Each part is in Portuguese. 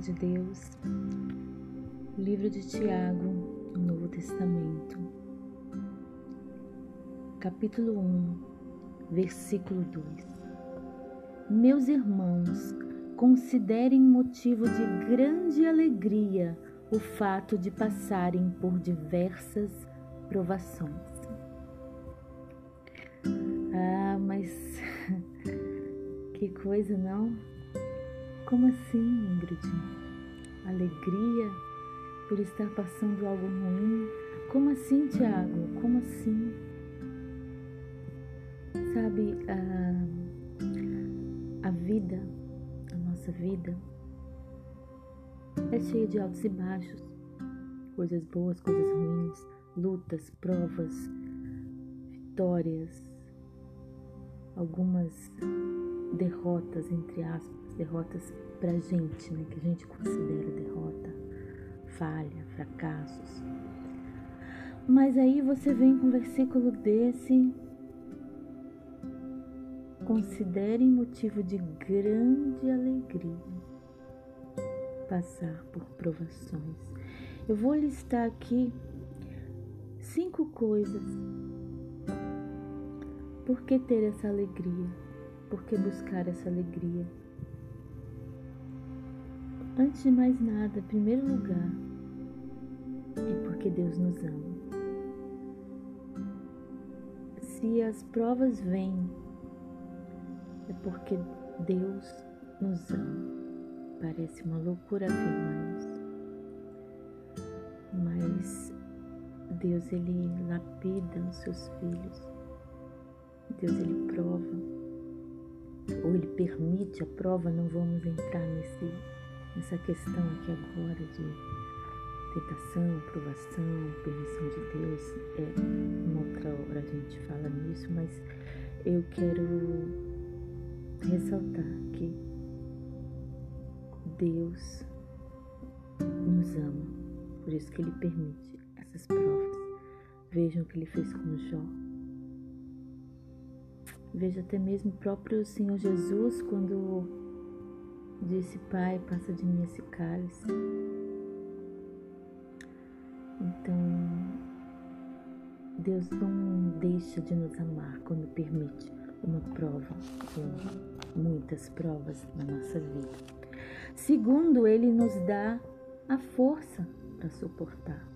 de Deus, livro de Tiago, no Novo Testamento, capítulo 1, versículo 2. Meus irmãos, considerem motivo de grande alegria o fato de passarem por diversas provações. Ah, mas que coisa, não? Como assim, Ingrid? Alegria por estar passando algo ruim? Como assim, Tiago? Como assim? Sabe, a, a vida, a nossa vida, é cheia de altos e baixos, coisas boas, coisas ruins, lutas, provas, vitórias, algumas derrotas, entre aspas derrotas para a gente, né, que a gente considera derrota, falha, fracassos. Mas aí você vem com um versículo desse. Considerem motivo de grande alegria passar por provações. Eu vou listar aqui cinco coisas. Por que ter essa alegria? Por que buscar essa alegria? Antes de mais nada, em primeiro lugar, é porque Deus nos ama. Se as provas vêm, é porque Deus nos ama. Parece uma loucura afirmar isso. Mas Deus ele lapida os seus filhos. Deus ele prova ou ele permite a prova, não vamos entrar nesse nessa questão aqui agora de tentação, provação, permissão de Deus, é, uma outra hora a gente fala nisso, mas eu quero ressaltar que Deus nos ama, por isso que Ele permite essas provas. Vejam o que Ele fez com Jó. Veja até mesmo o próprio Senhor Jesus quando Disse, Pai, passa de mim esse cálice. Então, Deus não deixa de nos amar quando permite uma prova, muitas provas na nossa vida. Segundo, Ele nos dá a força para suportar.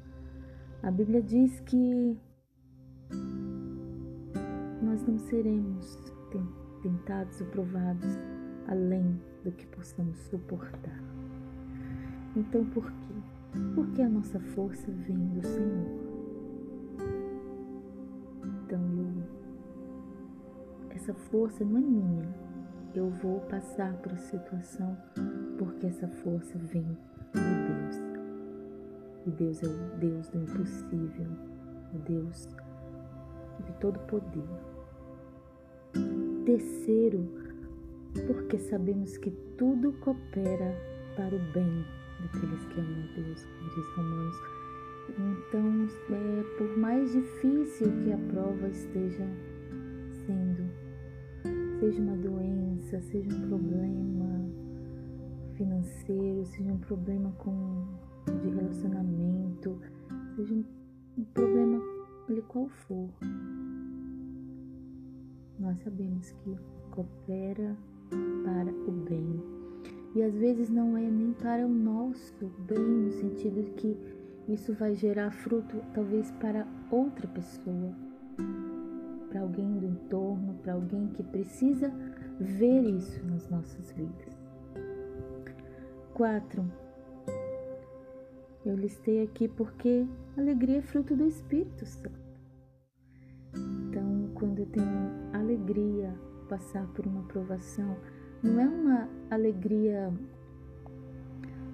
A Bíblia diz que nós não seremos tentados ou provados além do que possamos suportar. Então, por quê? Porque a nossa força vem do Senhor. Então, eu, essa força não é minha. Eu vou passar por a situação porque essa força vem de Deus. E Deus é o Deus do impossível, o Deus de todo poder. Terceiro, porque sabemos que tudo coopera para o bem daqueles que amam a Deus, como diz Romanos. Então, é, por mais difícil que a prova esteja sendo, seja uma doença, seja um problema financeiro, seja um problema com, de relacionamento, seja um, um problema, ele qual for, nós sabemos que coopera para o bem. E às vezes não é nem para o nosso bem, no sentido de que isso vai gerar fruto talvez para outra pessoa, para alguém do entorno, para alguém que precisa ver isso nas nossas vidas. 4. Eu listei aqui porque alegria é fruto do Espírito Santo. Então, quando eu tenho alegria, passar por uma provação não é uma alegria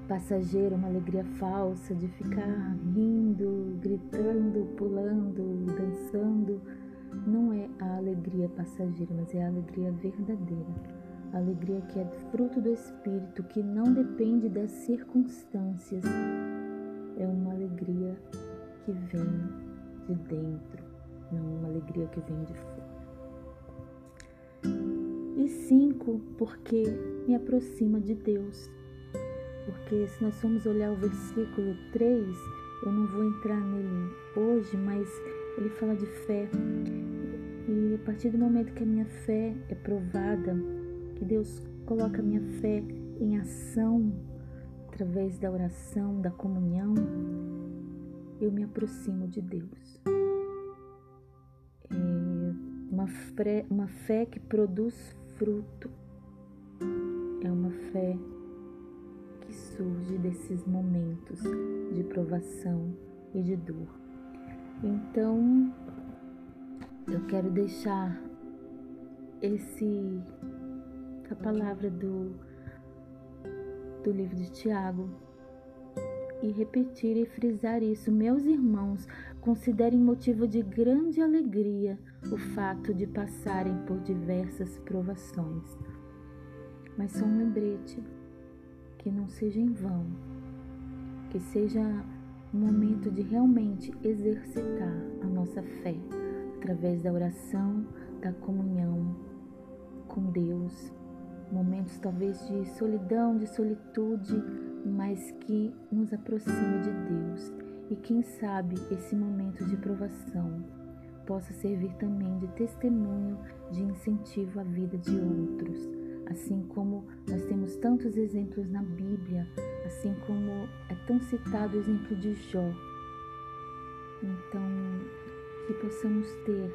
passageira, uma alegria falsa de ficar rindo, gritando, pulando, dançando. Não é a alegria passageira, mas é a alegria verdadeira. A alegria que é fruto do Espírito, que não depende das circunstâncias. É uma alegria que vem de dentro, não uma alegria que vem de fora. E cinco, porque me aproxima de Deus. porque se nós formos olhar o versículo 3, eu não vou entrar nele hoje, mas ele fala de fé. E a partir do momento que a minha fé é provada, que Deus coloca a minha fé em ação através da oração, da comunhão, eu me aproximo de Deus. É uma, fé, uma fé que produz fruto. É uma fé que surge desses momentos de provação e de dor. Então, eu quero deixar esse a palavra do do livro de Tiago e repetir e frisar isso, meus irmãos, considerem motivo de grande alegria o fato de passarem por diversas provações. Mas só um lembrete que não seja em vão, que seja um momento de realmente exercitar a nossa fé através da oração, da comunhão com Deus, momentos talvez de solidão, de solitude, mas que nos aproxime de Deus. E quem sabe esse momento de provação possa servir também de testemunho, de incentivo à vida de outros assim como nós temos tantos exemplos na Bíblia, assim como é tão citado o exemplo de Jó. Então, que possamos ter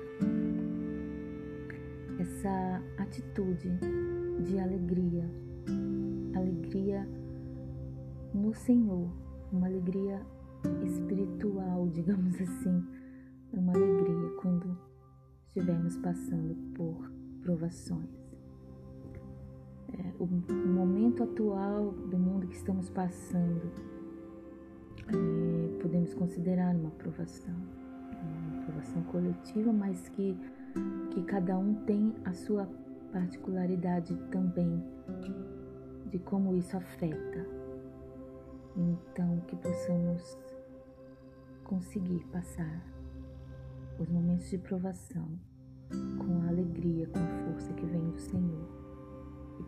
essa atitude de alegria, no Senhor, uma alegria espiritual, digamos assim, uma alegria quando estivermos passando por provações. É, o momento atual do mundo que estamos passando, é, podemos considerar uma aprovação, uma aprovação coletiva, mas que, que cada um tem a sua particularidade também de como isso afeta. Então, que possamos conseguir passar os momentos de provação com a alegria, com a força que vem do Senhor e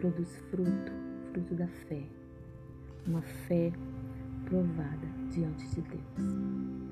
produz fruto, fruto da fé, uma fé provada diante de Deus.